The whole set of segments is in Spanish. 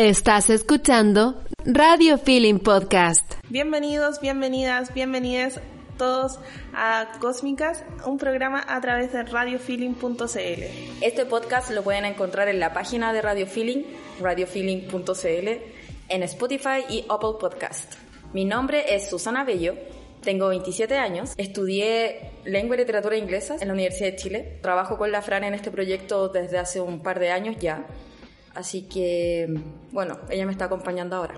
Estás escuchando Radio Feeling Podcast. Bienvenidos, bienvenidas, bienvenidas todos a Cósmicas, un programa a través de radiofeeling.cl. Este podcast lo pueden encontrar en la página de Radio Feeling, radiofeeling.cl, en Spotify y Apple Podcast. Mi nombre es Susana Bello, tengo 27 años, estudié lengua y literatura inglesa en la Universidad de Chile, trabajo con la Fran en este proyecto desde hace un par de años ya Así que, bueno, ella me está acompañando ahora.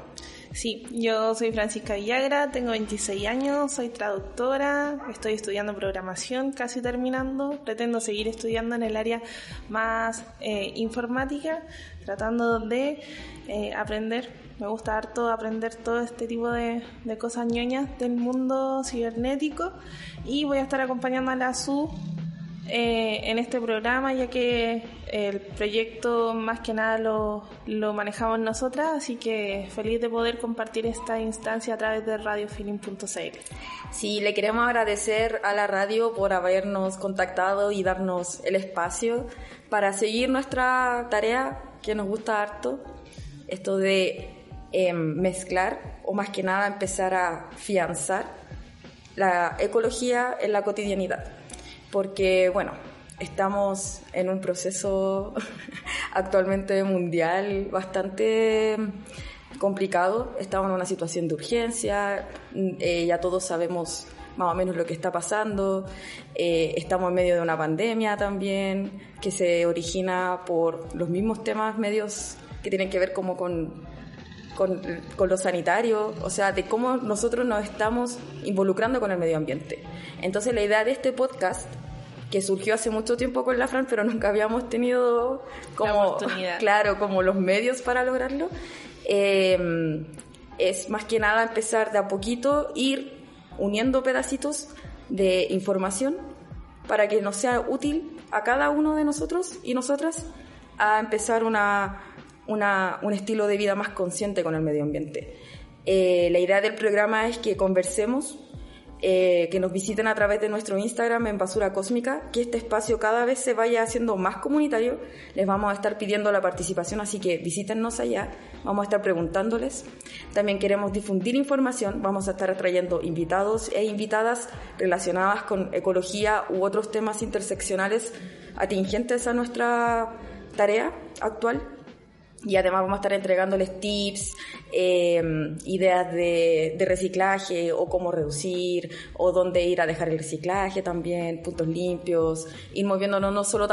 Sí, yo soy Francisca Villagra, tengo 26 años, soy traductora, estoy estudiando programación, casi terminando, pretendo seguir estudiando en el área más eh, informática, tratando de eh, aprender, me gusta harto aprender todo este tipo de, de cosas ñoñas del mundo cibernético y voy a estar acompañando a la SU eh, en este programa, ya que el proyecto más que nada lo, lo, manejamos nosotras, así que feliz de poder compartir esta instancia a través de radiofeeling.cl. Sí, le queremos agradecer a la radio por habernos contactado y darnos el espacio para seguir nuestra tarea que nos gusta harto, esto de em, mezclar o más que nada empezar a fianzar la ecología en la cotidianidad porque, bueno, estamos en un proceso actualmente mundial bastante complicado, estamos en una situación de urgencia, eh, ya todos sabemos más o menos lo que está pasando, eh, estamos en medio de una pandemia también que se origina por los mismos temas medios que tienen que ver como con, con, con lo sanitario, o sea, de cómo nosotros nos estamos involucrando con el medio ambiente. Entonces la idea de este podcast que surgió hace mucho tiempo con la Fran, pero nunca habíamos tenido como, claro, como los medios para lograrlo. Em, es más que nada empezar de a poquito, ir uniendo pedacitos de información para que nos sea útil a cada uno de nosotros y nosotras a empezar una, un estilo de vida más consciente con el medio ambiente. Eh, la idea del programa es que conversemos eh, que nos visiten a través de nuestro Instagram en Basura Cósmica, que este espacio cada vez se vaya haciendo más comunitario. Les vamos a estar pidiendo la participación, así que visítennos allá, vamos a estar preguntándoles. También queremos difundir información, vamos a estar trayendo invitados e invitadas relacionadas con ecología u otros temas interseccionales atingentes a nuestra tarea actual y además vamos a estar entregándoles tips, em, ideas de, reciclaje o cómo reducir o dónde ir a dejar el reciclaje también, puntos limpios, ir moviéndonos no solo,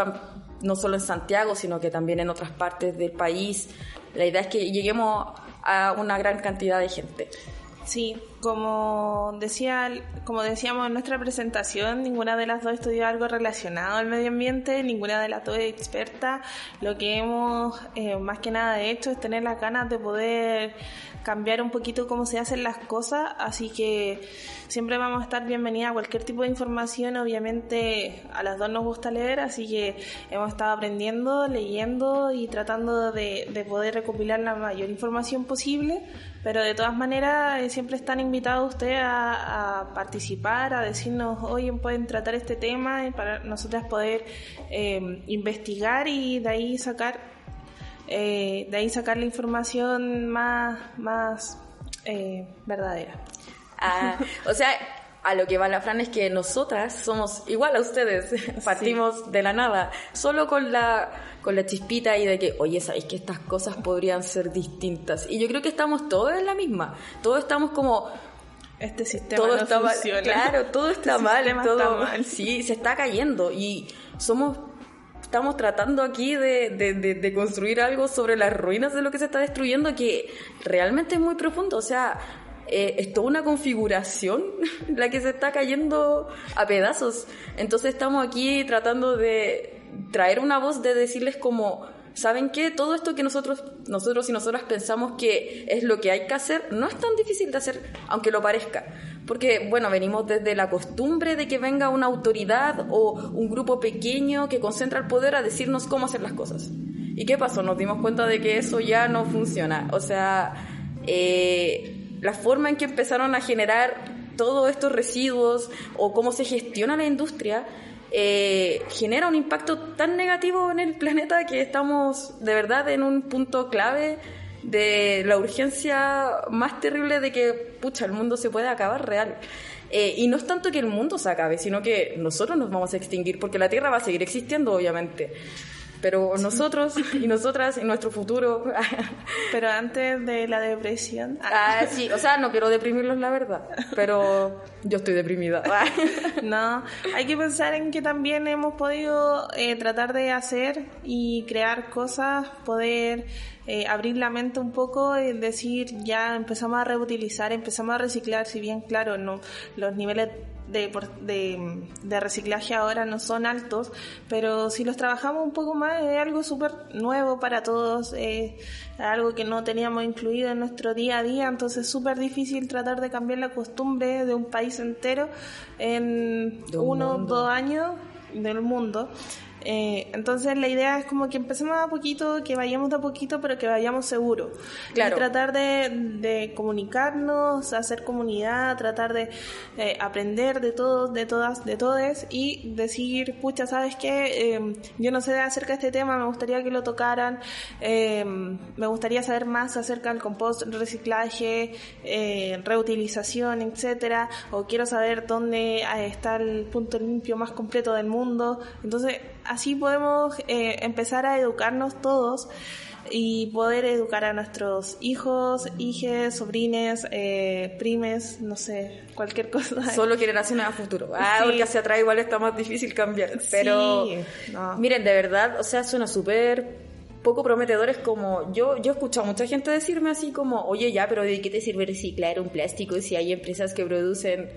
no solo en Santiago, sino que también en otras partes del país. La idea es que lleguemos a una gran cantidad de gente. Sí, como decía, como decíamos en nuestra presentación, ninguna de las dos estudió algo relacionado al medio ambiente, ninguna de las dos es experta. Lo que hemos eh, más que nada hecho es tener las ganas de poder cambiar un poquito cómo se hacen las cosas, así que siempre vamos a estar bienvenida a cualquier tipo de información. Obviamente a las dos nos gusta leer, así que hemos estado aprendiendo, leyendo y tratando de, de poder recopilar la mayor información posible pero de todas maneras, eh, siempre están invitados ustedes a, participar, a decirnos, oye, pueden tratar este tema y para nosotras poder eh, investigar y de ahí sacar, eh, de ahí sacar la información más, más verdadera. Ah, o sea, a lo que va la Fran es que nosotras somos igual a ustedes, partimos de la nada, solo con la, con la chispita y de que, oye, sabéis que estas cosas podrían ser distintas. Y yo creo que estamos todos en la misma, todos estamos como... Este sistema todo está funciona. Claro, todo está este mal, todo mal. Sí, se está cayendo y somos estamos tratando aquí de, de, de, construir algo sobre las ruinas de lo que se está destruyendo que realmente es muy profundo. O sea, eh, es toda una configuración la que se está cayendo a pedazos. Entonces estamos aquí tratando de traer una voz de decirles como, ¿saben qué? Todo esto que nosotros, nosotros y nosotras pensamos que es lo que hay que hacer, no es tan difícil de hacer, aunque lo parezca. Porque, bueno, venimos desde la costumbre de que venga una autoridad o un grupo pequeño que concentra el poder a decirnos cómo hacer las cosas. ¿Y qué pasó? Nos dimos cuenta de que eso ya no funciona. O sea, eh, la forma en que empezaron a generar todos estos residuos o cómo se gestiona la industria eh, genera un impacto tan negativo en el planeta que estamos de verdad en un punto clave de la urgencia más terrible de que, pucha, el mundo se puede acabar real. Eh, y no es tanto que el mundo se acabe, sino que nosotros nos vamos a extinguir, porque la Tierra va a seguir existiendo, obviamente. Pero nosotros y nosotras en nuestro futuro. pero antes de la depresión. ah, sí, o sea, no quiero deprimirlos, la verdad. Pero yo estoy deprimida. no, hay que pensar en que también hemos podido eh, tratar de hacer y crear cosas, poder eh, abrir la mente un poco y decir, ya empezamos a reutilizar, empezamos a reciclar, si bien, claro, no los niveles de, de, de, reciclaje ahora no son altos, pero si los trabajamos un poco más es algo súper nuevo para todos, es algo que no teníamos incluido en nuestro día a día, entonces es súper difícil tratar de cambiar la costumbre de un país entero en uno o dos años del mundo. Eh, entonces la idea es como que empecemos a poquito, que vayamos de a poquito, pero que vayamos seguros. Claro. Y tratar de, de, comunicarnos, hacer comunidad, tratar de eh, aprender de todos, de todas, de todes y decir, pucha, ¿sabes qué? Eh, yo no sé acerca de este tema, me gustaría que lo tocaran, eh, me gustaría saber más acerca del compost, reciclaje, eh, reutilización, etcétera, o quiero saber dónde está el punto limpio más completo del mundo. Entonces, así podemos eh, empezar a educarnos todos y poder educar a nuestros hijos, hijes, sobrines, eh, primes, no sé, cualquier cosa. Solo generaciones a futuro. Ah, porque hacia atrás igual está más difícil cambiar. Pero miren, de verdad, o sea, suena súper poco prometedores como yo yo he escuchado a mucha gente decirme así como oye ya pero de qué te sirve reciclar un plástico si hay empresas que producen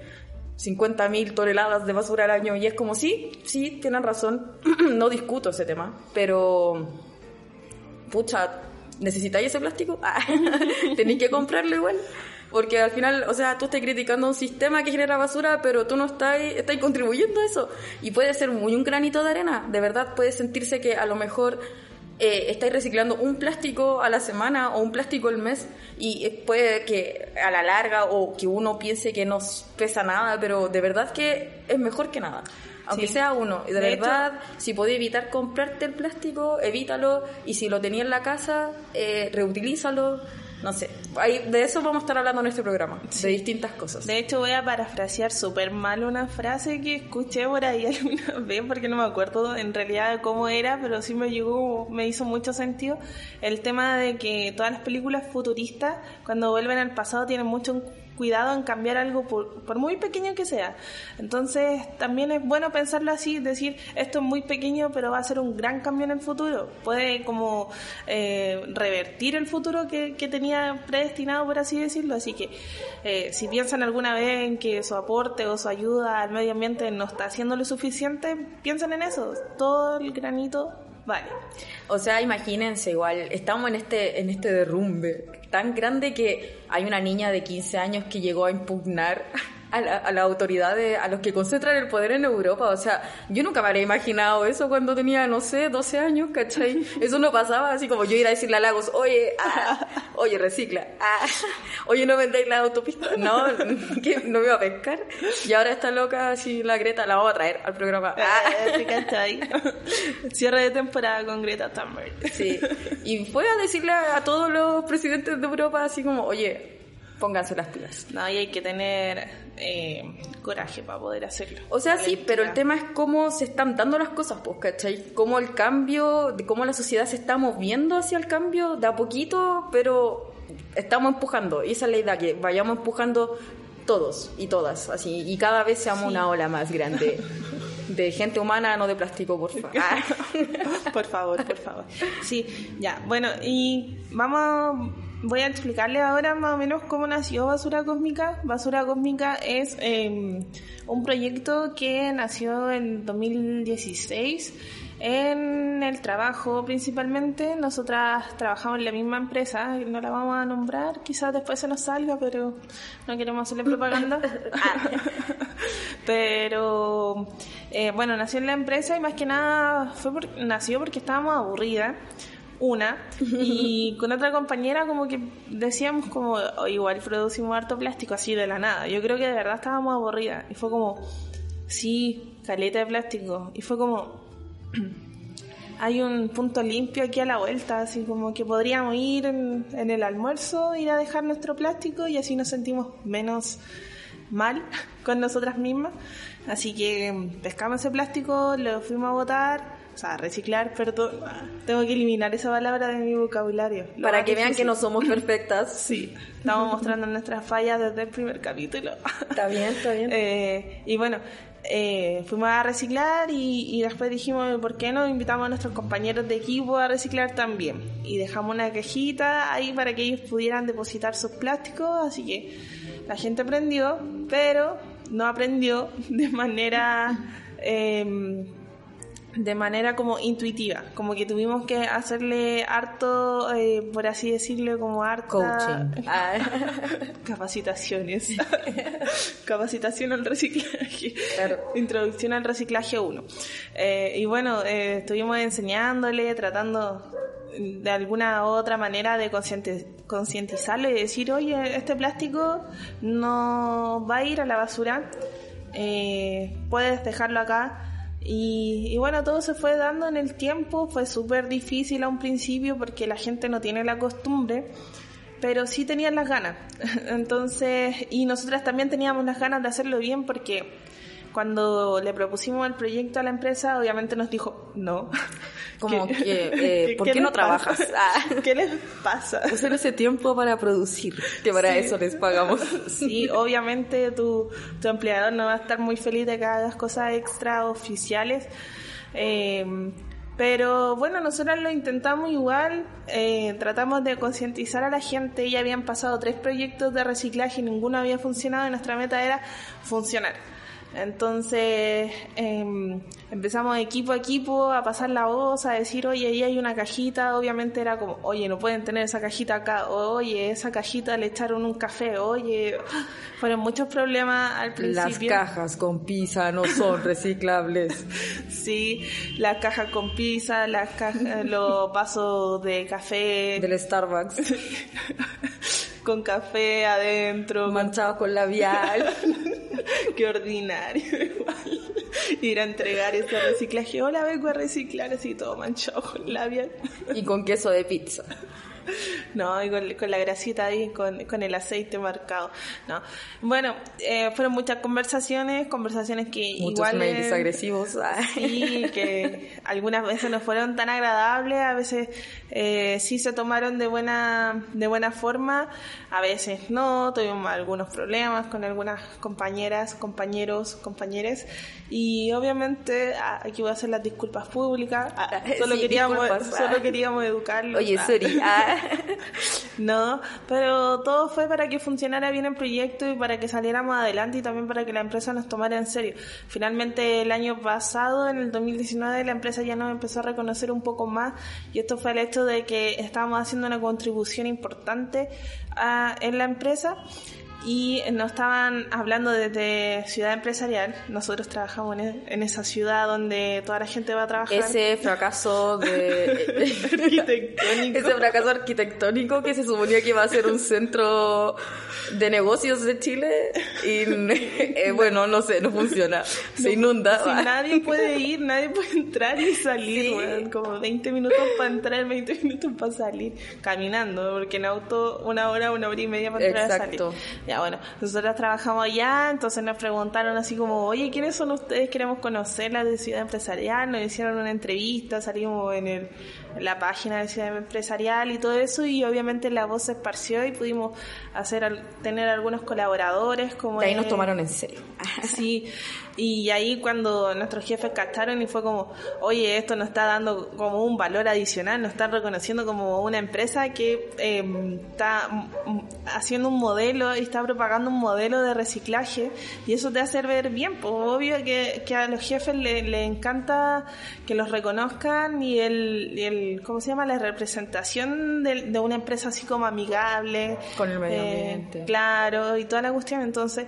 50.000 toneladas de basura al año y es como, sí, sí, tienen razón, no discuto ese tema, pero, pucha, ¿necesitáis ese plástico? Ah, tenéis que comprarlo igual. Porque al final, o sea, tú estás criticando un sistema que genera basura, pero tú no estás, estás contribuyendo a eso. Y puede ser muy un granito de arena. De verdad puede sentirse que a lo mejor eh, estáis reciclando un plástico a la semana o un plástico al mes y puede que a la larga o que uno piense que no pesa nada, pero de verdad que es mejor que nada. Aunque sea uno, de, verdad, si podéis evitar comprarte el plástico, evítalo. Y si lo tenías en la casa, eh, reutilízalo no sé, de eso vamos a estar hablando en este programa, de distintas cosas. De hecho, voy a parafrasear súper mal una frase que escuché por ahí alguna vez, porque no me acuerdo en realidad de cómo era, pero sí me llegó, me hizo mucho sentido el tema de que todas las películas futuristas, cuando vuelven al pasado, tienen mucho cuidado en cambiar algo por, muy pequeño que sea. Entonces también es bueno pensarlo así, decir esto es muy pequeño pero va a ser un gran cambio en el futuro. Puede como eh, revertir el futuro que, tenía predestinado, por así decirlo. Así que eh, si piensan alguna vez en que su aporte o su ayuda al medio ambiente no está haciendo lo suficiente, piensen en eso. Todo el granito Vale. O sea, imagínense igual, estamos en este, en este derrumbe tan grande que hay una niña de 15 años que llegó a impugnar a, la, a las autoridades, a los que concentran el poder en Europa. O sea, yo nunca me habría imaginado eso cuando tenía, no sé, 12 años, ¿cachai? Eso no pasaba así como yo ir a decirle a Lagos, oye, ah, oye, recicla, ah, oye, no vendéis la autopista, no, que no me iba a pescar. Y ahora está loca, así la Greta, la vamos a traer al programa. Ah, ¿cachai? Cierre de temporada con Greta Thunberg. Sí, y fue a decirle a todos los presidentes de Europa así como, oye, pónganse las pilas. No, y hay que tener eh, coraje para poder hacerlo. O sea, sí, pero el tema es cómo se están dando las cosas, pues, ¿cachai? Cómo el cambio, de cómo la sociedad se está moviendo hacia el cambio de a poquito, pero estamos empujando. Y esa es la idea, que vayamos empujando todos y todas, así, y cada vez seamos una ola más grande. de gente humana, no de plástico, por favor. por favor, por favor. Sí, ya. Bueno, y vamos voy a explicarle ahora más o menos cómo nació Basura Cósmica. Basura Cósmica es em, un proyecto que nació en 2016 en el trabajo principalmente. Nosotras trabajamos en la misma empresa, no la vamos a nombrar, quizás después se nos salga, pero no queremos hacerle propaganda. pero eh, bueno, nació en la empresa y más que nada fue nació porque estábamos aburridas una y con otra compañera como que decíamos como igual producimos harto plástico así de la nada. Yo creo que de verdad estábamos aburridas y fue como sí, caleta de plástico y fue como hay un punto limpio aquí a la vuelta, así como que podríamos ir en, en el almuerzo, ir a dejar nuestro plástico y así nos sentimos menos mal con nosotras mismas. Así que mm, pescamos ese plástico, lo fuimos a botar, o sea, reciclar, perdón. Tengo que eliminar esa palabra de mi vocabulario. Lo Para que vean que no somos perfectas. Sí, estamos mostrando nuestras fallas desde el primer capítulo. Está bien, está bien. Eh, y bueno, eh, fuimos a reciclar y, y después dijimos, ¿por qué no invitamos a nuestros compañeros de equipo a reciclar también? Y dejamos una cajita ahí para que ellos pudieran depositar sus plásticos, así que la gente aprendió, pero no aprendió de manera... em, de manera como intuitiva, como que tuvimos que hacerle harto, eh, por así decirlo, como harta Coaching. Ah, capacitaciones. Capacitación al reciclaje. Claro. Introducción al reciclaje 1. y bueno, eh, estuvimos enseñándole, tratando de alguna u otra manera de concienti- concientizarlo y decir, oye, este plástico no va a ir a la basura, eh, puedes dejarlo acá. Y, y bueno, todo se fue dando en el tiempo, fue súper difícil a un principio porque la gente no tiene la costumbre pero sí tenían las ganas. Entonces, y nosotras también teníamos las ganas de hacerlo bien porque cuando le propusimos el proyecto a la empresa, obviamente nos dijo, no. Como que, eh, ¿por qué no trabajas? Ah. ¿Qué les pasa? Usen ese tiempo para producir, que para Sí. eso les pagamos. Sí, obviamente tu, tu empleador no va a estar muy feliz de que hagas cosas extra oficiales. Eh, pero bueno, nosotros lo intentamos igual, eh, tratamos de concientizar a la gente, ya habían pasado tres proyectos de reciclaje y ninguno había funcionado y nuestra meta era funcionar. Entonces em, empezamos equipo a equipo a pasar la voz, a decir, oye, ahí hay una cajita, obviamente era como, oye, no pueden tener esa cajita acá, oye, esa cajita le echaron un café, oye, fueron muchos problemas al Las principio. cajas con pizza no son reciclables. Sí, las cajas con pizza, las cajas, los vasos de café Del Starbucks, con café adentro, manchados con labial. qué ordinario igual. Ir a entregar ese reciclaje, hola vengo a reciclar así todo manchado con labial. y con queso de pizza. No, y con, con la grasita ahí, con, con el aceite marcado. No. Bueno, eh, fueron muchas conversaciones, conversaciones que Muchos igual... mails agresivos. Ah. Sí, que algunas veces no fueron tan agradables, a veces eh, sí se tomaron de buena, de buena forma, a veces no, tuvimos algunos problemas con algunas compañeras, compañeros, compañeres, y obviamente ah, aquí voy a hacer las disculpas públicas, ah, solo, Sí, queríamos, disculpas. solo queríamos educarlos. Oye, sorry. Ah. No, pero todo fue para que funcionara bien el proyecto y para que saliéramos adelante y también para que la empresa nos tomara en serio. Finalmente el año pasado, en el 2019, la empresa ya nos empezó a reconocer un poco más y esto fue el hecho de que estábamos haciendo una contribución importante a- en la empresa y nos estaban hablando desde ciudad empresarial. Nosotros trabajamos en, esa ciudad donde toda la gente va a trabajar. Ese fracaso de... arquitectónico. Ese fracaso arquitectónico que se suponía que iba a ser un centro de negocios de Chile y eh, bueno, no sé, no funciona. Se inunda. Si nadie puede ir, nadie puede entrar y salir, weón. Como 20 minutos para entrar, 20 minutos para salir. Caminando, porque en auto una hora, una hora y media para entrar Exacto. a salir. Bueno, nosotros trabajamos allá, entonces nos preguntaron así como, oye, ¿quiénes son ustedes? Queremos conocerlas de Ciudad Empresarial. Nos hicieron una entrevista, salimos en, el, la página de Ciudad Empresarial y todo eso, y obviamente la voz se esparció y pudimos hacer tener algunos colaboradores como De ahí nos tomaron en serio. Sí, y ahí cuando nuestros jefes cacharon y fue como, oye, esto nos está dando como un valor adicional, nos están reconociendo como una empresa que eh, está haciendo un modelo y está propagando un modelo de reciclaje y eso te hace ver bien, pues obvio que, que a los jefes le, le encanta que los reconozcan y el, y el ¿cómo se llama? La representación de, de una empresa así como amigable. Con el medio eh, ambiente. Claro, y toda la cuestión. Entonces,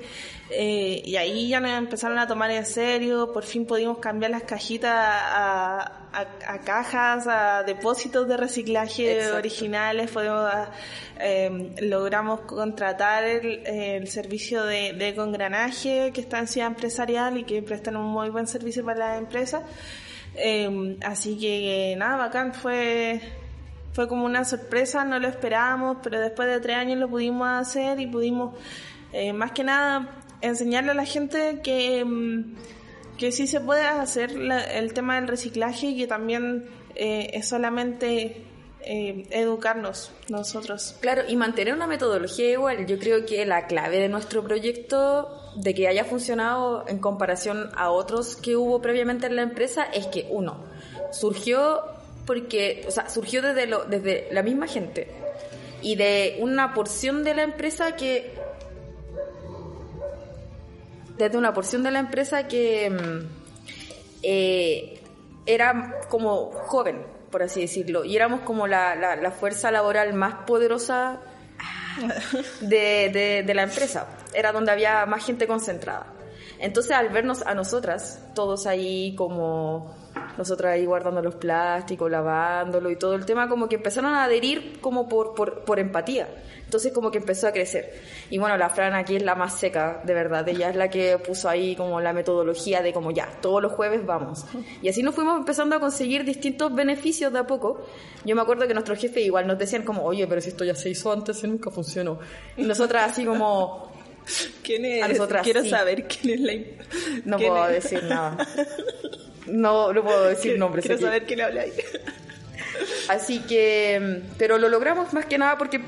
eh, y ahí ya nos empezaron a tomar en serio. Por fin pudimos cambiar las cajitas a, a- a cajas, a depósitos de reciclaje Exacto. originales. Podemos, eh, logramos contratar el, el servicio de, de congranaje que está en Ciudad Empresarial y que prestan un muy buen servicio para las empresas. Em, así que nada, bacán, fue, fue como una sorpresa, no lo esperábamos, pero después de tres años lo pudimos hacer y pudimos, eh, más que nada, enseñarle a la gente que, em, que sí se puede hacer el tema del reciclaje y que también eh, es solamente eh, educarnos nosotros. Claro, y mantener una metodología igual. Yo creo que la clave de nuestro proyecto, de que haya funcionado en comparación a otros que hubo previamente en la empresa, es que uno, surgió porque, o sea, surgió desde, lo, desde la misma gente y de una porción de la empresa que desde una porción de la empresa que mm, eh, era como joven, por así decirlo, y éramos como la, la, fuerza laboral más poderosa de, de, la empresa. Era donde había más gente concentrada. Entonces, al vernos a nosotras, todos ahí como nosotras ahí guardando los plásticos, lavándolo y todo el tema, como que empezaron a adherir como por, por, por empatía. Entonces como que empezó a crecer. Y bueno, la Fran aquí es la más seca, de verdad. Ella es la que puso ahí como la metodología de como ya, todos los jueves vamos. Y así nos fuimos empezando a conseguir distintos beneficios de a poco. Yo me acuerdo que nuestros jefes igual nos decían como, oye, pero si esto ya se hizo antes y nunca funcionó. Y nosotras así como... ¿Quién es? A nosotras, Quiero saber quién es la... No puedo decir nada. No, no puedo decir nombres. Quiero saber quién habla ahí. Así que, pero lo logramos más que nada porque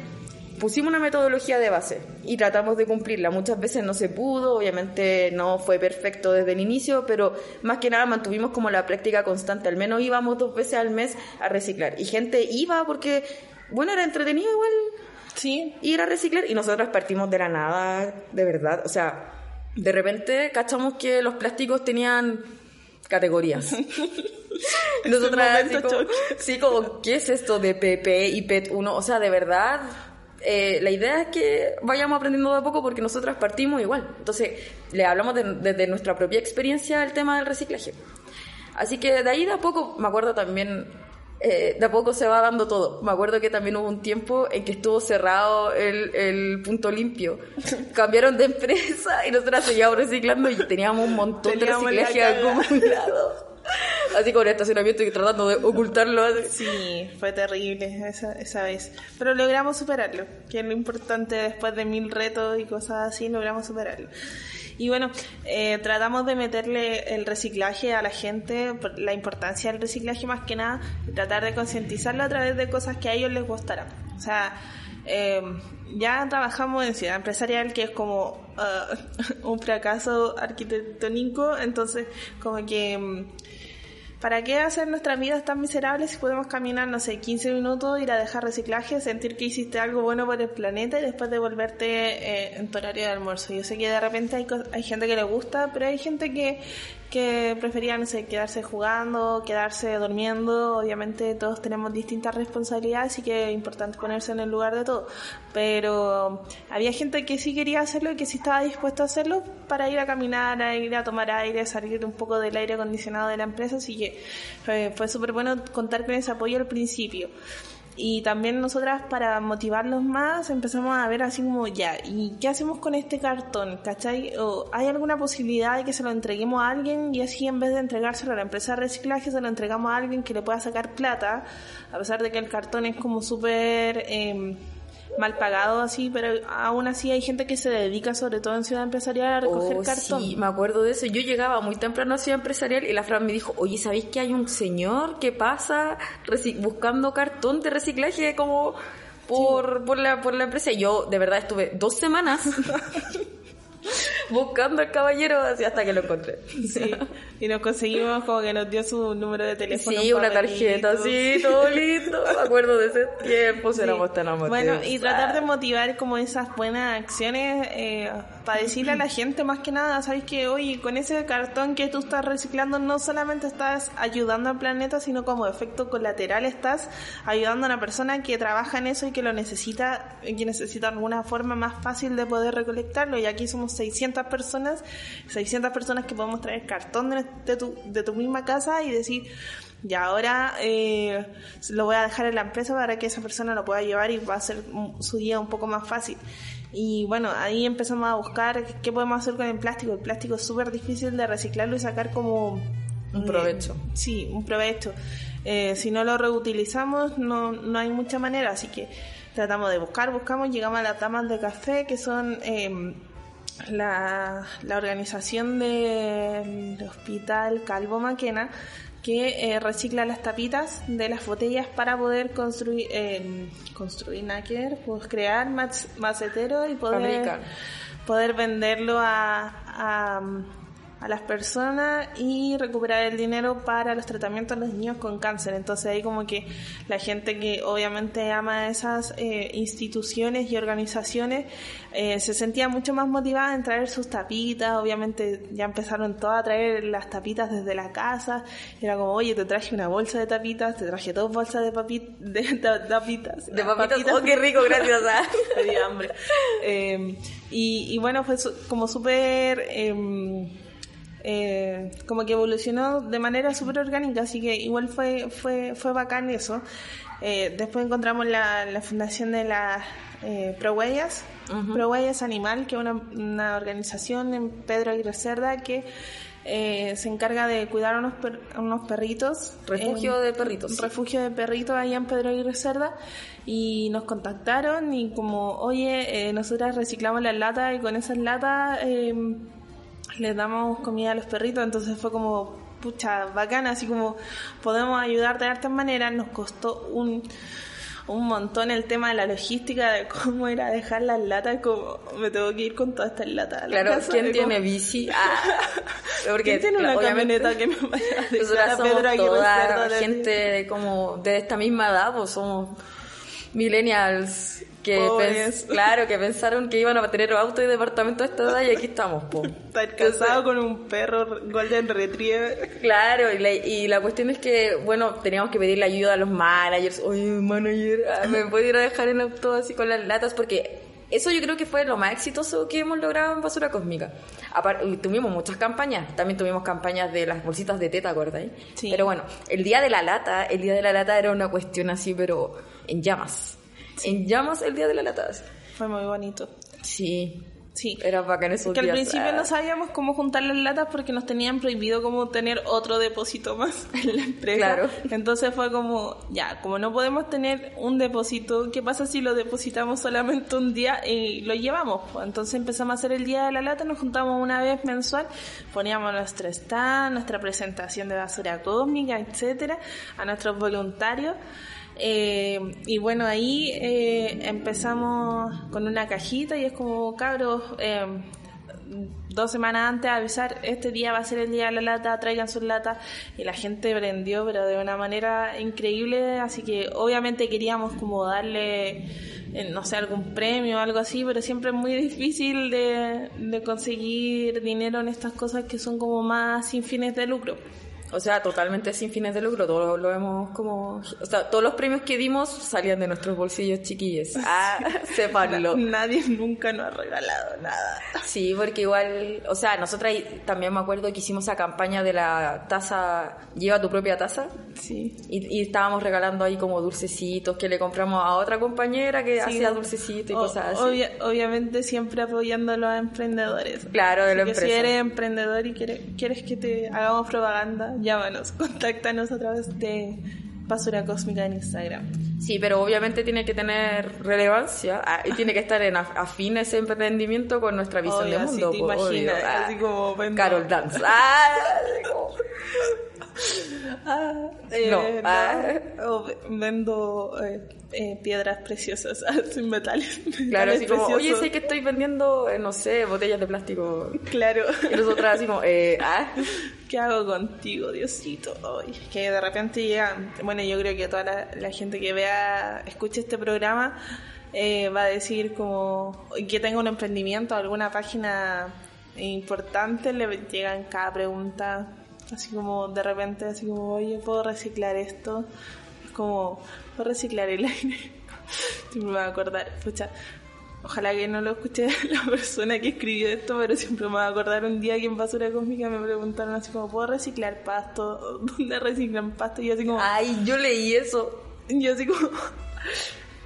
pusimos una metodología de base y tratamos de cumplirla. Muchas veces no se pudo, obviamente no fue perfecto desde el inicio, pero más que nada mantuvimos como la práctica constante. Al menos íbamos dos veces al mes a reciclar. Y gente iba porque, bueno, era entretenido igual. Sí. Ir a reciclar y nosotros partimos de la nada, de verdad. O sea, de repente cachamos que los plásticos tenían categorías. Nosotras así como, sí, como, ¿qué es esto de PP y PET 1? O sea, de verdad, eh, la idea es que vayamos aprendiendo de a poco porque nosotras partimos igual. Entonces, le hablamos desde nuestra propia experiencia el tema del reciclaje. Así que de ahí de a poco, me acuerdo también, eh, de a poco se va dando todo. Me acuerdo que también hubo un tiempo en que estuvo cerrado el, el punto limpio. Cambiaron de empresa y nosotras seguíamos reciclando y teníamos un montón de reciclaje acumulado así con el estacionamiento y tratando de ocultarlo. Sí, fue terrible esa, esa vez. Pero logramos superarlo, que es lo importante después de mil retos y cosas así, logramos superarlo. Y bueno, eh, tratamos de meterle el reciclaje a la gente, la importancia del reciclaje más que nada, tratar de concientizarlo a través de cosas que a ellos les gustaran. O sea, eh, ya trabajamos en ciudad empresarial, que es como uh, un fracaso arquitectónico, entonces como que mm, ¿Para qué hacer nuestras vidas tan miserables si podemos caminar, no sé, 15 minutos, ir a dejar reciclaje, sentir que hiciste algo bueno por el planeta y después devolverte eh, en tu horario de almuerzo? Yo sé que de repente hay, hay gente que le gusta, pero hay gente que que preferían, no quedarse jugando, quedarse durmiendo. Obviamente todos tenemos distintas responsabilidades y que es importante ponerse en el lugar de todo. Pero había gente que sí quería hacerlo y que sí estaba dispuesto a hacerlo para ir a caminar, a ir a tomar aire, salir un poco del aire acondicionado de la empresa. Así que fue súper bueno contar con ese apoyo al principio. Y también nosotras para motivarlos más empezamos a ver así como ya, ¿y qué hacemos con este cartón? ¿Cachai? ¿O ¿Hay alguna posibilidad de que se lo entreguemos a alguien y así en vez de entregárselo a la empresa de reciclaje se lo entregamos a alguien que le pueda sacar plata? A pesar de que el cartón es como súper... Eh, mal pagado así, pero aún así hay gente que se dedica, sobre todo en Ciudad Empresarial, a recoger oh, cartón. Sí, me acuerdo de eso. Yo llegaba muy temprano a Ciudad Empresarial y la Fran me dijo, oye, ¿sabéis que hay un señor que pasa buscando cartón de reciclaje como por, por, la, por la empresa? Y yo, de verdad, estuve dos semanas buscando al caballero así hasta que lo encontré. Sí, y nos conseguimos como que nos dio su número de teléfono. Sí, una tarjeta, sí, todo lindo. Me acuerdo de ese tiempo, éramos tan amados. Bueno, y tratar de motivar como esas buenas acciones eh, para decirle a la gente más que nada, sabes que, oye, con ese cartón que tú estás reciclando no solamente estás ayudando al planeta, sino como efecto colateral estás ayudando a una persona que trabaja en eso y que lo necesita, que necesita alguna forma más fácil de poder recolectarlo. Y aquí somos 600 personas, 600 personas que podemos traer cartón de, tu, de tu misma casa y decir, y ahora eh, lo voy a dejar en la empresa para que esa persona lo pueda llevar y va a hacer su día un poco más fácil. Y bueno, ahí empezamos a buscar qué podemos hacer con el plástico. El plástico es súper difícil de reciclarlo y sacar como Un provecho. sí, un provecho. Eh, si no lo reutilizamos, no, no hay mucha manera, así que tratamos de buscar, buscamos, llegamos a las damas de café, que son eh, la, la organización del Hospital Calvo Maquena, que eh, recicla las tapitas de las botellas para poder construir, eh, construir pues crear mac- maceteros y poder, Fabricar. poder venderlo a, a, a las personas y recuperar el dinero para los tratamientos de los niños con cáncer. Entonces ahí como que la gente que obviamente ama esas eh, instituciones y organizaciones eh, se sentía mucho más motivada en traer sus tapitas. Obviamente ya empezaron todas a traer las tapitas desde la casa. Era como, oye, te traje una bolsa de tapitas, te traje dos bolsas de, papi de ta- tapitas. De papitas, oh, qué rico, gracias. ah. Me dio hambre. Eh, y, y bueno, fue como súper... eh, como que evolucionó de manera súper orgánica, así que igual fue, fue, fue bacán eso. Eh, después encontramos la, la fundación de las eh, Prohuellas, Prohuellas Animal, que es una, una organización en Pedro Aguirre Cerda que eh, se encarga de cuidar a unos, per- unos perritos. Refugio eh, de perritos, un refugio de perritos allá en Pedro Aguirre Cerda y nos contactaron y como, oye, eh, nosotras reciclamos las latas y con esas latas eh, les damos comida a los perritos, entonces fue como, pucha, bacana, así como podemos ayudarte de hartas maneras, nos costó un un montón el tema de la logística de cómo era dejar las latas como me tengo que ir con todas estas latas la Claro, casa, ¿quién de tiene como- bici? Ah, porque ¿Quién tiene una camioneta que me vaya a dejar a Pedro Cerda toda de- gente como de esta misma edad, pues somos millennials que claro que pensaron que iban a tener auto y departamento a esta edad y aquí estamos, pues. estar casado con un perro Golden Retriever Claro, y la, y la cuestión es que, bueno, teníamos que pedirle ayuda a los managers. Oye, manager, ah, ¿me puede ir a dejar en auto así con las latas? Porque eso yo creo que fue lo más exitoso que hemos logrado en Basura Cósmica. Apar- y tuvimos muchas campañas. También tuvimos campañas de las bolsitas de teta, ¿acordáis? Sí. Pero bueno, el día de la lata, el día de la lata era una cuestión así, pero en llamas. En llamas el día de la lata. fue muy bonito Sí. sí Era bacán esos que al días. principio Ah. no sabíamos cómo juntar las latas porque nos tenían prohibido como tener otro depósito más en la empresa. Claro. Entonces fue como, ya, como no podemos tener un depósito, ¿qué pasa si lo depositamos solamente un día y lo llevamos? Pues entonces empezamos a hacer el día de la lata, nos juntamos una vez mensual, poníamos nuestro stand, nuestra presentación de basura cósmica, etcétera, a nuestros voluntarios. Eh, y bueno, ahí eh, empezamos con una cajita y es como, cabros, eh, dos semanas antes avisar, este día va a ser el día de la lata, traigan sus latas y la gente prendió, pero de una manera increíble, así que obviamente queríamos como darle, no sé, algún premio o algo así, pero siempre es muy difícil de conseguir dinero en estas cosas que son como más sin fines de lucro. O sea, totalmente sin fines de lucro, todo lo vemos como... O sea, todos los premios que dimos salían de nuestros bolsillos chiquillos. Ah, sépanlo. Nadie nunca nos ha regalado nada. Sí, porque igual, o sea, nosotras también me acuerdo que hicimos esa campaña de la taza, lleva tu propia taza, Sí. y, y estábamos regalando ahí como dulcecitos que le compramos a otra compañera que Sí, hacía dulcecitos y o- cosas así. obvia- obviamente siempre apoyando a los emprendedores. Claro, de la empresa. Si eres emprendedor y quieres, quieres que te hagamos propaganda, llámanos, contáctanos a través de Basura Cósmica en Instagram. Sí, pero obviamente tiene que tener relevancia ah, y tiene que estar en af- afín ese emprendimiento con nuestra visión Obvio, de así mundo. te po, imaginas, obvio. Ah, así como vendo- Carol Dance. Ah, Ah, eh, No, ah. ve- vendo eh, eh, piedras preciosas, sin metales. Claro, así como, oye, sé que estoy vendiendo, eh, no sé, botellas de plástico. Claro. Y nosotras así como, eh, ah, ¿Qué hago contigo, Diosito? Ay, que de repente llega, bueno, yo creo que toda la, la gente que vea, escuche este programa, eh, va a decir como que tenga un emprendimiento, alguna página importante, le llegan cada pregunta, así como de repente, así como, oye, ¿puedo reciclar esto? Como, ¿puedo reciclar el aire? Siempre me va a acordar, escucha, Ojalá que no lo escuche la persona que escribió esto, pero siempre me va a acordar un día que en Basura Cósmica me preguntaron así como, ¿puedo reciclar pasto? ¿Dónde reciclan pasto? Y yo así como, ay, yo leí eso. yo así como,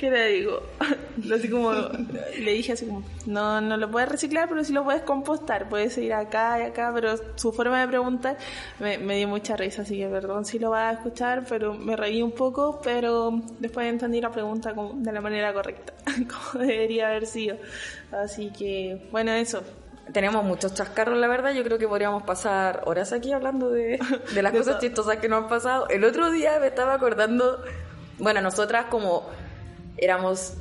¿Qué le digo? Así como, le dije así como, no, no lo puedes reciclar, pero sí lo puedes compostar, puedes ir acá y acá, pero su forma de preguntar me, me dio mucha risa, así que perdón si lo vas a escuchar, pero me reí un poco, pero después entendí la pregunta de la manera correcta, como debería haber sido. Así que, bueno, eso, tenemos muchos chascarros, la verdad. Yo creo que podríamos pasar horas aquí hablando de, de las cosas chistosas que nos han pasado. El otro día me estaba acordando, bueno, nosotras como éramos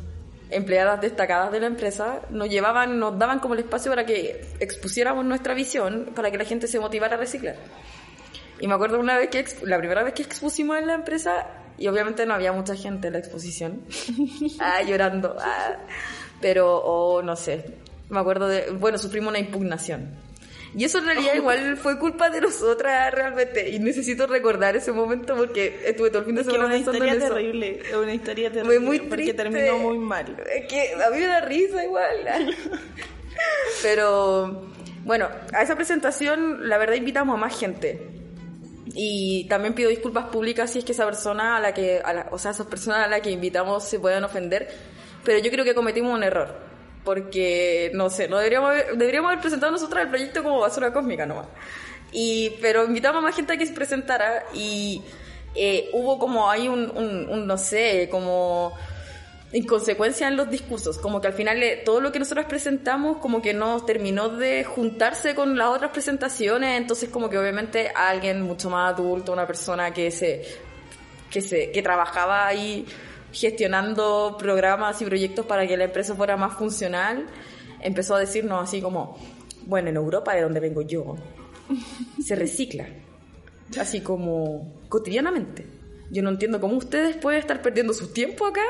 empleadas destacadas de la empresa, nos llevaban, nos daban como el espacio para que expusiéramos nuestra visión, para que la gente se motivara a reciclar. Y me acuerdo una vez que, la primera vez que expusimos en la empresa, y obviamente no había mucha gente en la exposición, ah, llorando, ah. pero, oh, no sé, me acuerdo de, bueno, sufrimos una impugnación. Y eso en realidad igual fue culpa de nosotras realmente. Y necesito recordar ese momento porque estuve todo el fin de semana es una historia terrible, una historia terrible. Fue muy triste. Porque terminó muy mal. Es que a mí me da risa igual. Pero bueno, a esa presentación la verdad invitamos a más gente. Y también pido disculpas públicas si es que esa persona a la que, o sea, esas personas a las que invitamos se pueden ofender. Pero yo creo que cometimos un error porque, no sé, no deberíamos deberíamos haber presentado nosotros el proyecto como basura cósmica nomás. Y, pero invitamos a más gente a que se presentara y eh, hubo como ahí un, un, no sé, como inconsecuencia en los discursos, como que al final eh, todo lo que nosotros presentamos como que no terminó de juntarse con las otras presentaciones, entonces como que obviamente alguien mucho más adulto, una persona que se que se que trabajaba ahí gestionando programas y proyectos para que la empresa fuera más funcional, empezó a decirnos así como, bueno, en Europa, de donde vengo yo, se recicla, así como cotidianamente. Yo no entiendo cómo ustedes pueden estar perdiendo su tiempo acá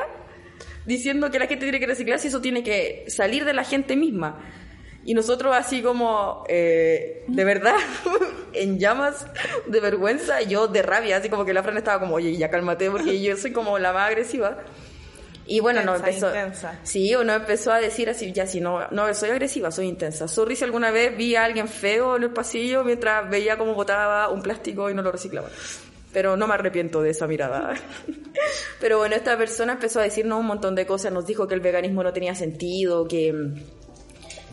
diciendo que la gente tiene que reciclar si eso tiene que salir de la gente misma. Y nosotros así como, eh, de verdad, en llamas de vergüenza, yo de rabia, así como que la Fran estaba como, oye, ya cálmate, porque yo soy como la más agresiva. Y bueno, no empezó. Intensa. Sí, uno empezó a decir así, ya si no, no soy agresiva, soy intensa. Sorry si alguna vez vi a alguien feo en el pasillo mientras veía cómo botaba un plástico y no lo reciclaba. Pero no me arrepiento de esa mirada. Pero bueno, esta persona empezó a decirnos un montón de cosas, nos dijo que el veganismo no tenía sentido, que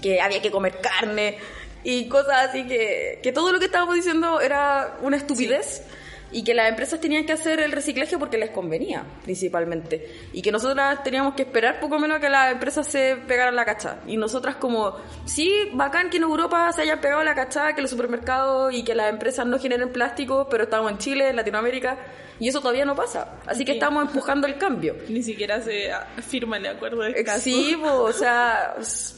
que había que comer carne y cosas así que, que todo lo que estábamos diciendo era una estupidez. Y que las empresas tenían que hacer el reciclaje porque les convenía, principalmente. Y que nosotras teníamos que esperar poco menos que las empresas se pegaran la cacha. Y nosotras como, sí, bacán que en Europa se hayan pegado la cacha, que los supermercados y que las empresas no generen plástico, pero estamos en Chile, en Latinoamérica, y eso todavía no pasa. Así que estamos empujando el cambio. Ni siquiera se firma el acuerdo de caso. Sí, o sea,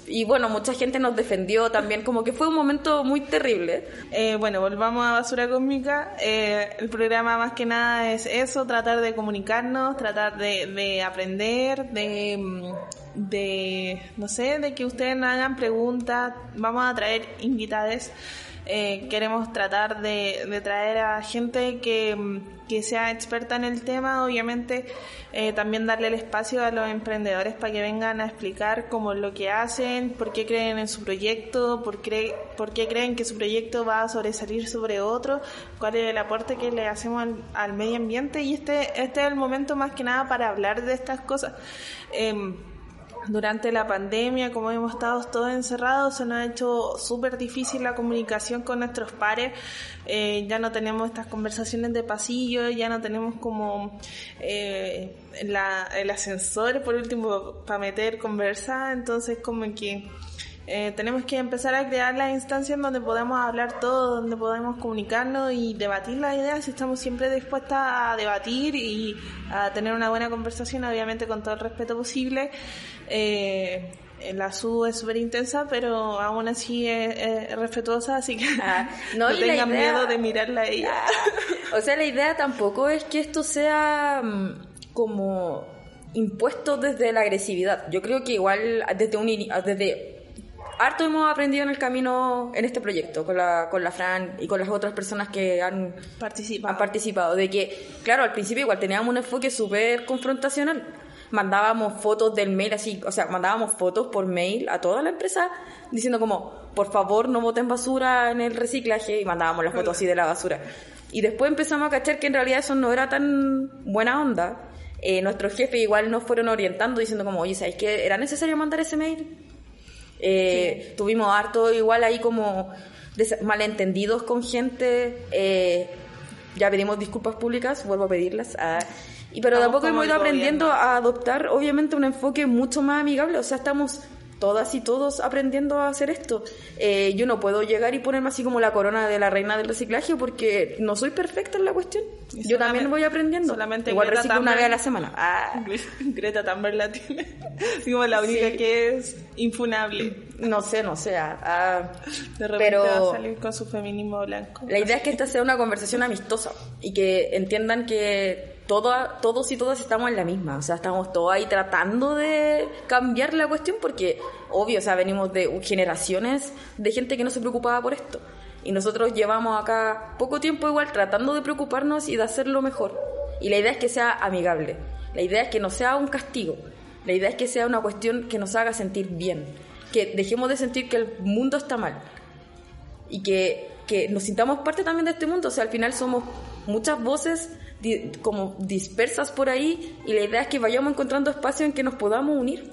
y bueno, mucha gente nos defendió también, como que fue un momento muy terrible. Eh, bueno, volvamos a Basura Cósmica. Eh, el programa más que nada es eso, tratar de comunicarnos, tratar de, de aprender, de, mm, de, no sé, de que ustedes nos hagan preguntas. Vamos a traer invitados eh, queremos tratar de, traer a gente que, sea experta en el tema, obviamente eh, también darle el espacio a los emprendedores para que vengan a explicar cómo lo que hacen, por qué creen en su proyecto, por, qué creen que su proyecto va a sobresalir sobre otro, cuál es el aporte que le hacemos al, medio ambiente y este, este es el momento más que nada para hablar de estas cosas. Em, durante la pandemia, como hemos estado todos encerrados, se nos ha hecho súper difícil la comunicación con nuestros pares. Eh, ya no tenemos estas conversaciones de pasillo, ya no tenemos como eh, el ascensor, por último, para meter conversa. Entonces, como que eh, tenemos que empezar a crear las instancias donde podamos hablar todo, donde podemos comunicarnos y debatir las ideas. Estamos siempre dispuestas a debatir y a tener una buena conversación, obviamente con todo el respeto posible. Eh, la SU es súper intensa, pero aún así es, respetuosa, así que ah, no, tengan miedo de mirarla a ella. Ah, o sea, la idea tampoco es que esto sea mm, como impuesto desde la agresividad. Yo creo que igual desde un desde harto hemos aprendido en el camino en este proyecto, con la, con la Fran y con las otras personas que han participado. han participado. De que, claro, al principio igual teníamos un enfoque súper confrontacional. Mandábamos fotos del mail así, o sea, mandábamos fotos por mail a toda la empresa diciendo como, por favor no boten basura en el reciclaje y mandábamos las fotos así de la basura. Y después empezamos a cachar que en realidad eso no era tan buena onda eh, nuestros jefes igual nos fueron orientando diciendo como, oye, ¿sabes qué? ¿Era necesario mandar ese mail? Eh, Tuvimos harto igual ahí como malentendidos con gente. eh, ya pedimos disculpas públicas, vuelvo a pedirlas. ah, y pero de a Estamos poco hemos ido aprendiendo gobierno. a adoptar, obviamente, un enfoque mucho más amigable. O sea, estamos todas y todos aprendiendo a hacer esto. Eh, yo no puedo llegar y ponerme así como la corona de la reina del reciclaje porque no soy perfecta en la cuestión. Y Yo también voy aprendiendo. solamente Igual Greta reciclo una vez a la semana. Ah, Greta Thunberg la tiene. Así como la única Sí. que es infunable. no sé, no sé. ah, ah, De repente pero va a salir con su feminismo blanco. La idea es que esta sea una conversación amistosa y que entiendan que toda- todos y todas estamos en la misma. O sea, estamos todos ahí tratando de cambiar la cuestión porque, obvio, o sea, venimos de generaciones de gente que no se preocupaba por esto. Y nosotros llevamos acá poco tiempo igual tratando de preocuparnos y de hacerlo mejor. Y la idea es que sea amigable. La idea es que no sea un castigo. La idea es que sea una cuestión que nos haga sentir bien. Que dejemos de sentir que el mundo está mal y que, que nos sintamos parte también de este mundo. O sea, al final somos muchas voces di- como dispersas por ahí y la idea es que vayamos encontrando espacios en que nos podamos unir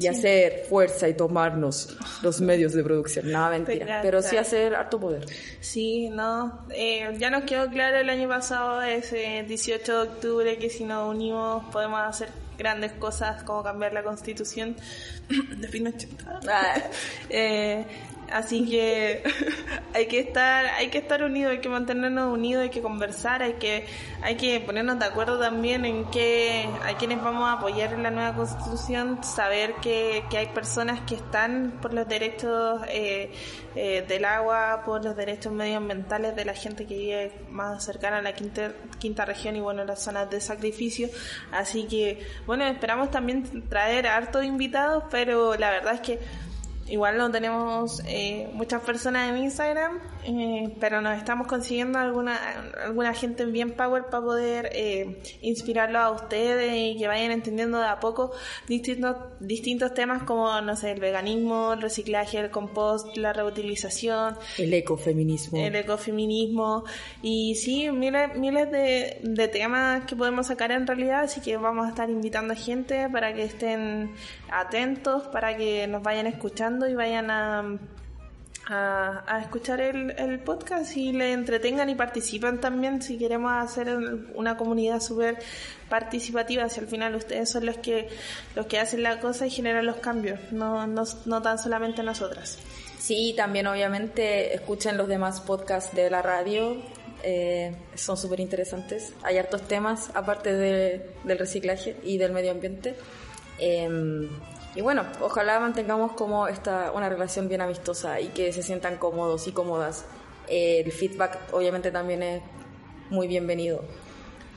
y hacer fuerza y tomarnos los medios de producción. Nada, mentira. Pero sí hacer harto poder. Sí, no. eh, ya nos quedó claro el año pasado, ese 18 de octubre, que si nos unimos podemos hacer grandes cosas como cambiar la constitución de Pinochet. Ah. Eh, así que hay que estar, hay que estar unidos, hay que mantenernos unidos, hay que conversar, hay que, hay que ponernos de acuerdo también en que a quienes vamos a apoyar en la nueva constitución, saber que, que hay personas que están por los derechos eh, eh, del agua, por los derechos medioambientales de la gente que vive más cercana a la quinta, quinta región y bueno, las zonas de sacrificio. Así que bueno, esperamos también traer a hartos invitados, pero la verdad es que Igual no tenemos eh, muchas personas en Instagram, eh, pero nos estamos consiguiendo alguna, alguna gente bien power para poder eh, inspirarlos a ustedes y que vayan entendiendo de a poco distintos, distintos temas como, no sé, el veganismo, el reciclaje, el compost, la reutilización, El ecofeminismo. el ecofeminismo y sí, miles, miles de, de temas que podemos sacar en realidad, así que vamos a estar invitando a gente para que estén atentos, para que nos vayan escuchando y vayan a, a, a escuchar el, el podcast y le entretengan y participen también si queremos hacer una comunidad súper participativa, si al final ustedes son los que, los que hacen la cosa y generan los cambios, no, no, no tan solamente nosotras. Sí, también obviamente escuchen los demás podcasts de la radio. eh, son súper interesantes. Hay hartos temas aparte de- del reciclaje y del medio ambiente. Eh, y bueno, ojalá mantengamos como esta, una relación bien amistosa y que se sientan cómodos y cómodas. El feedback obviamente también es muy bienvenido.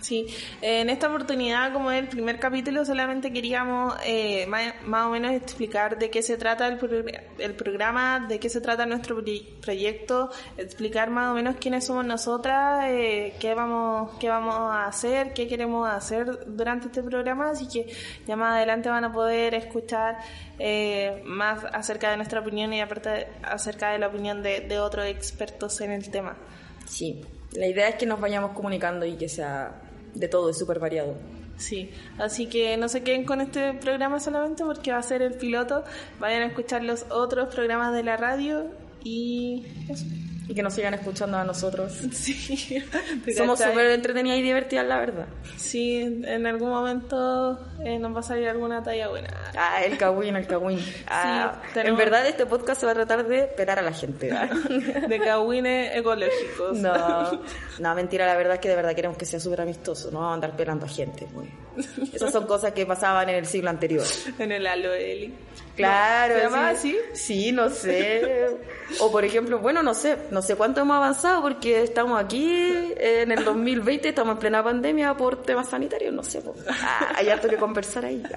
Sí, en esta oportunidad, como es el primer capítulo, solamente queríamos eh, más, o menos explicar de qué se trata el, progr- el programa, de qué se trata nuestro proye- proyecto, explicar más o menos quiénes somos nosotras, eh, qué vamos qué vamos a hacer, qué queremos hacer durante este programa, así que ya más adelante van a poder escuchar eh, más acerca de nuestra opinión y aparte acerca de la opinión de, de otros expertos en el tema. Sí, la idea es que nos vayamos comunicando y que sea de todo, es súper variado. Sí, así que no se queden con este programa solamente porque va a ser el piloto. Vayan a escuchar los otros programas de la radio y. Y que nos sigan escuchando a nosotros. Sí, ¿te Somos súper entretenidas y divertidas, la verdad. Sí, en algún momento eh, nos va a salir alguna talla buena. Ah, el cagüín, el cagüín. Ah, Sí, tenemos- En verdad este podcast se va a tratar de pelar a la gente. ¿ah? De cagüines ecológicos. No, no, mentira, la verdad es que de verdad queremos que sea súper amistoso, no vamos a andar pelando a gente. muy. Esas son cosas que pasaban en el siglo anterior. En el Aloeli. Claro. ¿Se llamaba sí. así? Sí, no sé. O por ejemplo, bueno, no sé, no sé cuánto hemos avanzado porque estamos aquí en el 2020, estamos en plena pandemia por temas sanitarios, no sé. Ah, hay harto que conversar ahí.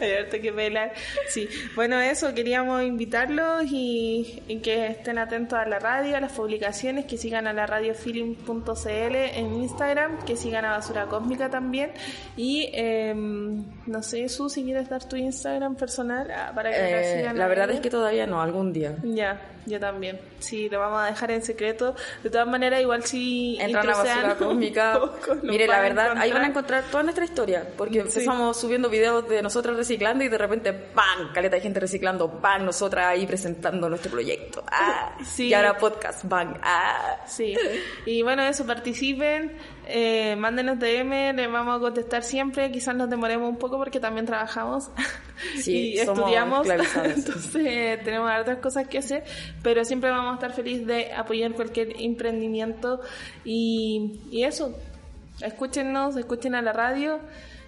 Hay harto que pelar. Sí, bueno, eso, queríamos invitarlos y, y que estén atentos a la radio, a las publicaciones, que sigan a la radiofilm.cl en Instagram, que sigan a Basura Cósmica también. Y em, no sé, Su, si quieres dar tu Instagram personal. Personal para que Eh, la verdad es que todavía no, algún día. Ya, yo también. Sí, lo vamos a dejar en secreto. De todas maneras, igual si Entran a basura cósmica. Mire, la verdad, ahí van a encontrar. toda nuestra historia. Porque empezamos subiendo videos de nosotras reciclando y de repente, ¡pam! Caleta de gente reciclando, ¡pam! Nosotras ahí presentando nuestro proyecto. ¡Ah! Sí. Y ahora podcast, ¡bang! ¡Ah! Sí, y bueno, eso, participen, eh, mándenos DM, les vamos a contestar siempre, quizás nos demoremos un poco porque también trabajamos Sí, y somos estudiamos, entonces tenemos hartas cosas que hacer, pero siempre vamos a estar felices de apoyar cualquier emprendimiento y, y eso, escúchenos, escuchen a la radio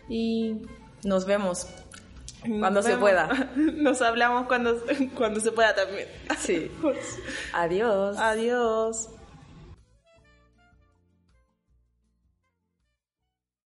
y Nos vemos cuando nos se vemos. pueda. Nos hablamos cuando, cuando se pueda también. Sí. Adiós. Adiós.